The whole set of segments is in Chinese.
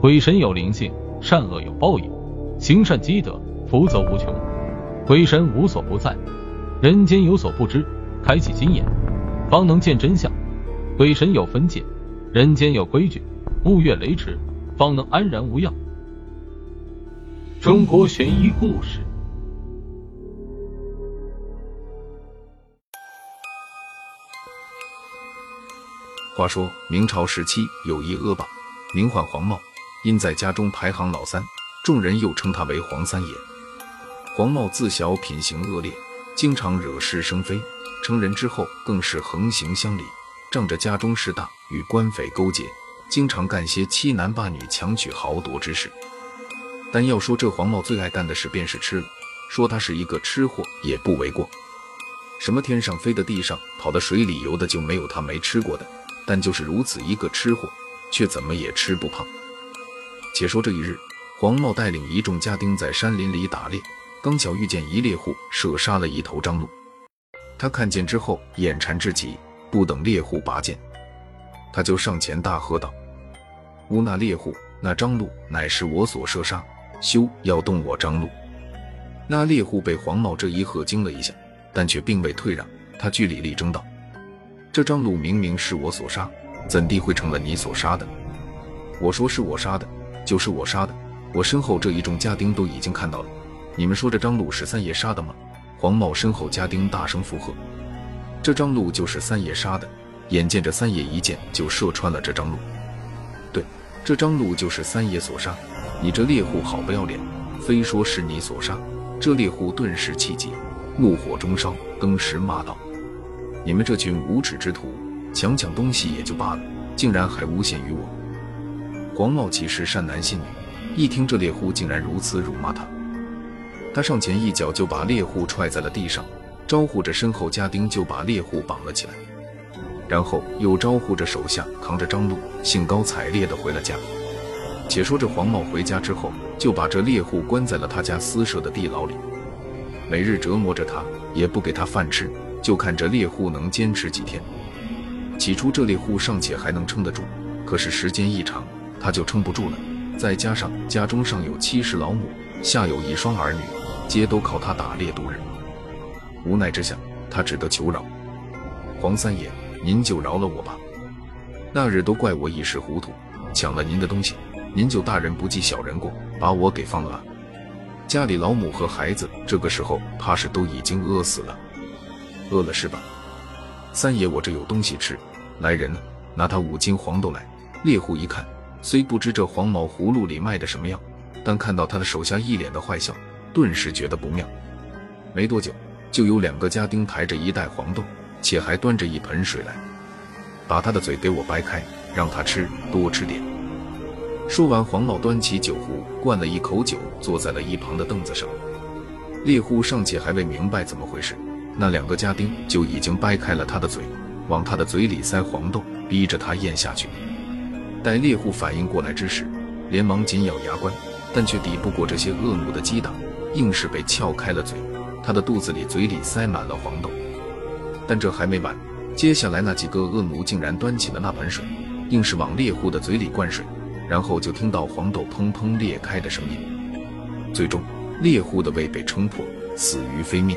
鬼神有灵性，善恶有报应，行善积德，福泽无穷。鬼神无所不在，人间有所不知，开启心眼，方能见真相。鬼神有分界，人间有规矩，勿越雷池，方能安然无恙。中国悬疑故事。话说明朝时期有一恶霸，名唤黄茂，因在家中排行老三，众人又称他为黄三爷。黄茂自小品行恶劣，经常惹是生非，成人之后更是横行乡里，仗着家中势大，与官匪勾结，经常干些欺男霸女、强取豪夺之事。但要说这黄茂最爱干的事，便是吃了。说他是一个吃货也不为过。什么天上飞的、地上跑的、水里游的，就没有他没吃过的。但就是如此一个吃货，却怎么也吃不胖。且说这一日，黄茂带领一众家丁在山林里打猎，刚巧遇见一猎户射杀了一头张鹿。他看见之后，眼馋至极，不等猎户拔剑，他就上前大喝道：“吾那猎户，那张鹿乃是我所射杀，休要动我张鹿！”那猎户被黄茂这一喝惊了一下，但却并未退让，他据理力争道。这张鹿明明是我所杀，怎地会成了你所杀的？我说是我杀的，就是我杀的。我身后这一众家丁都已经看到了。你们说这张鹿是三爷杀的吗？黄茂身后家丁大声附和：“这张鹿就是三爷杀的。”眼见着三爷一箭就射穿了这张鹿。对，这张鹿就是三爷所杀。你这猎户好不要脸，非说是你所杀。这猎户顿时气急，怒火中烧，登时骂道。你们这群无耻之徒，抢抢东西也就罢了，竟然还诬陷于我！黄茂其实善男信女，一听这猎户竟然如此辱骂他，他上前一脚就把猎户踹在了地上，招呼着身后家丁就把猎户绑了起来，然后又招呼着手下扛着张路，兴高采烈地回了家。且说这黄茂回家之后，就把这猎户关在了他家私设的地牢里，每日折磨着他，也不给他饭吃。就看这猎户能坚持几天。起初这猎户尚且还能撑得住，可是时间一长，他就撑不住了。再加上家中上有七十老母，下有一双儿女，皆都靠他打猎度日。无奈之下，他只得求饶：“黄三爷，您就饶了我吧。那日都怪我一时糊涂，抢了您的东西，您就大人不计小人过，把我给放了吧。家里老母和孩子这个时候怕是都已经饿死了。”饿了是吧，三爷，我这有东西吃。来人了，拿他五斤黄豆来。猎户一看，虽不知这黄毛葫芦里卖的什么药，但看到他的手下一脸的坏笑，顿时觉得不妙。没多久，就有两个家丁抬着一袋黄豆，且还端着一盆水来，把他的嘴给我掰开，让他吃，多吃点。说完，黄老端起酒壶，灌了一口酒，坐在了一旁的凳子上。猎户尚且还未明白怎么回事。那两个家丁就已经掰开了他的嘴，往他的嘴里塞黄豆，逼着他咽下去。待猎户反应过来之时，连忙紧咬牙关，但却抵不过这些恶奴的击打，硬是被撬开了嘴。他的肚子里、嘴里塞满了黄豆。但这还没完，接下来那几个恶奴竟然端起了那盆水，硬是往猎户的嘴里灌水，然后就听到黄豆砰砰裂开的声音。最终，猎户的胃被撑破，死于非命。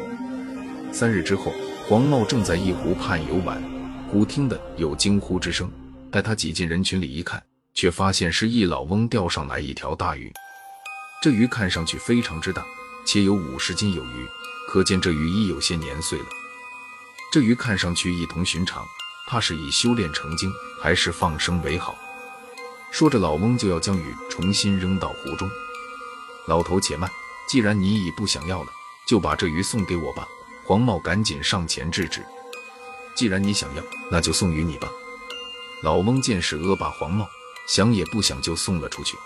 三日之后，黄茂正在一湖畔游玩，忽听得有惊呼之声。待他挤进人群里一看，却发现是一老翁钓上来一条大鱼。这鱼看上去非常之大，且有五十斤有余，可见这鱼已有些年岁了。这鱼看上去异同寻常，怕是已修炼成精，还是放生为好。说着，老翁就要将鱼重新扔到湖中。老头且慢，既然你已不想要了，就把这鱼送给我吧。黄茂赶紧上前制止：“既然你想要，那就送与你吧。”老翁见是恶霸黄茂，想也不想就送了出去。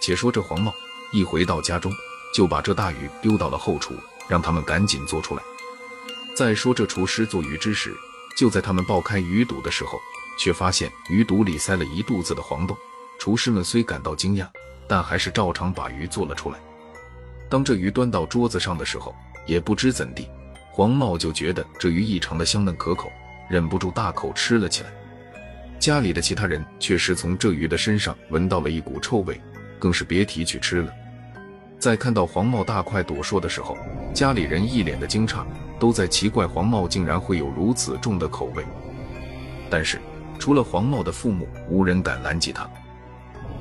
且说这黄茂一回到家中，就把这大鱼丢到了后厨，让他们赶紧做出来。再说这厨师做鱼之时，就在他们爆开鱼肚的时候，却发现鱼肚里塞了一肚子的黄豆。厨师们虽感到惊讶，但还是照常把鱼做了出来。当这鱼端到桌子上的时候，也不知怎地。黄茂就觉得这鱼异常的香嫩可口，忍不住大口吃了起来。家里的其他人确实从这鱼的身上闻到了一股臭味，更是别提去吃了。在看到黄茂大快朵颢的时候，家里人一脸的惊诧，都在奇怪黄茂竟然会有如此重的口味。但是除了黄茂的父母，无人敢拦截他。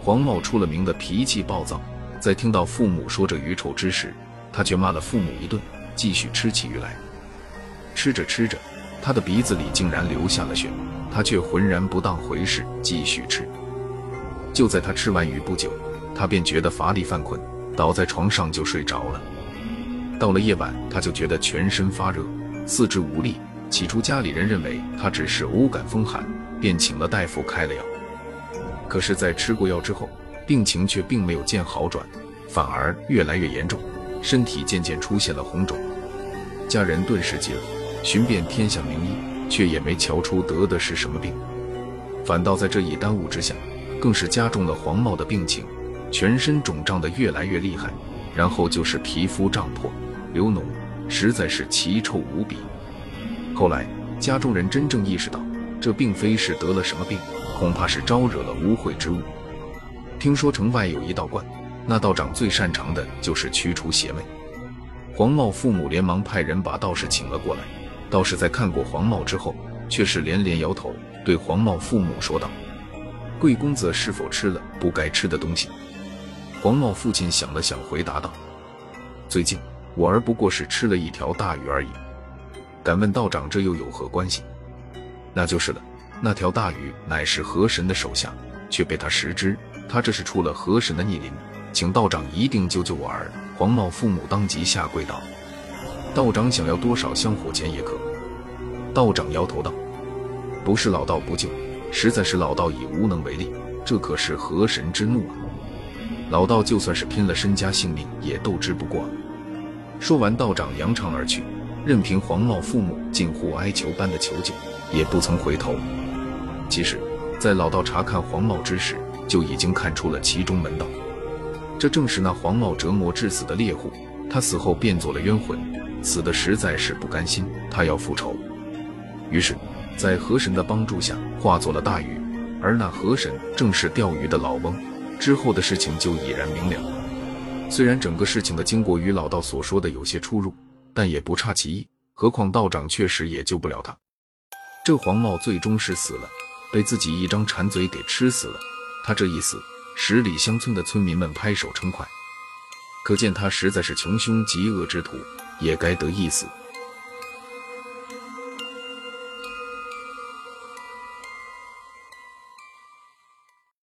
黄茂出了名的脾气暴躁，在听到父母说这鱼臭之时，他却骂了父母一顿，继续吃起鱼来。吃着吃着，他的鼻子里竟然流下了血，他却浑然不当回事，继续吃。就在他吃完鱼不久，他便觉得乏力犯困。倒在床上就睡着了。到了夜晚，他就觉得全身发热，四肢无力。起初家里人认为他只是偶感风寒，便请了大夫开了药。可是，在吃过药之后，病情却并没有见好转，反而越来越严重，身体渐渐出现了红肿。家人顿时急了，寻遍天下名医，却也没瞧出得的是什么病，反倒在这一耽误之下，更是加重了黄茂的病情。全身肿胀的越来越厉害，然后就是皮肤胀破、流脓，实在是奇臭无比。后来家中人真正意识到，这并非是得了什么病，恐怕是招惹了污秽之物。听说城外有一道观，那道长最擅长的就是驱除邪魅。黄茂父母连忙派人把道士请了过来。道士在看过黄茂之后，却是连连摇头，对黄茂父母说道：“贵公子是否吃了不该吃的东西？”黄茂父亲想了想，回答道：“最近我儿不过是吃了一条大鱼而已。敢问道长，这又有何关系？那就是了。那条大鱼乃是河神的手下，却被他食之，他这是出了河神的逆鳞，请道长一定救救我儿。”黄茂父母当即下跪道：“道长想要多少香火钱也可。”道长摇头道：“不是老道不救，实在是老道已无能为力。这可是河神之怒啊！”老道就算是拼了身家性命也斗之不过。说完，道长扬长而去，任凭黄茂父母近乎哀求般的求救，也不曾回头。其实，在老道查看黄茂之时，就已经看出了其中门道。这正是那黄茂折磨致死的猎户，他死后变做了冤魂，死的实在是不甘心，他要复仇。于是，在河神的帮助下，化作了大鱼，而那河神正是钓鱼的老翁。之后的事情就已然明了。虽然整个事情的经过与老道所说的有些出入，但也不差其意。何况道长确实也救不了他。这黄茂最终是死了，被自己一张馋嘴给吃死了。他这一死，十里乡村的村民们拍手称快，可见他实在是穷凶极恶之徒，也该得一死。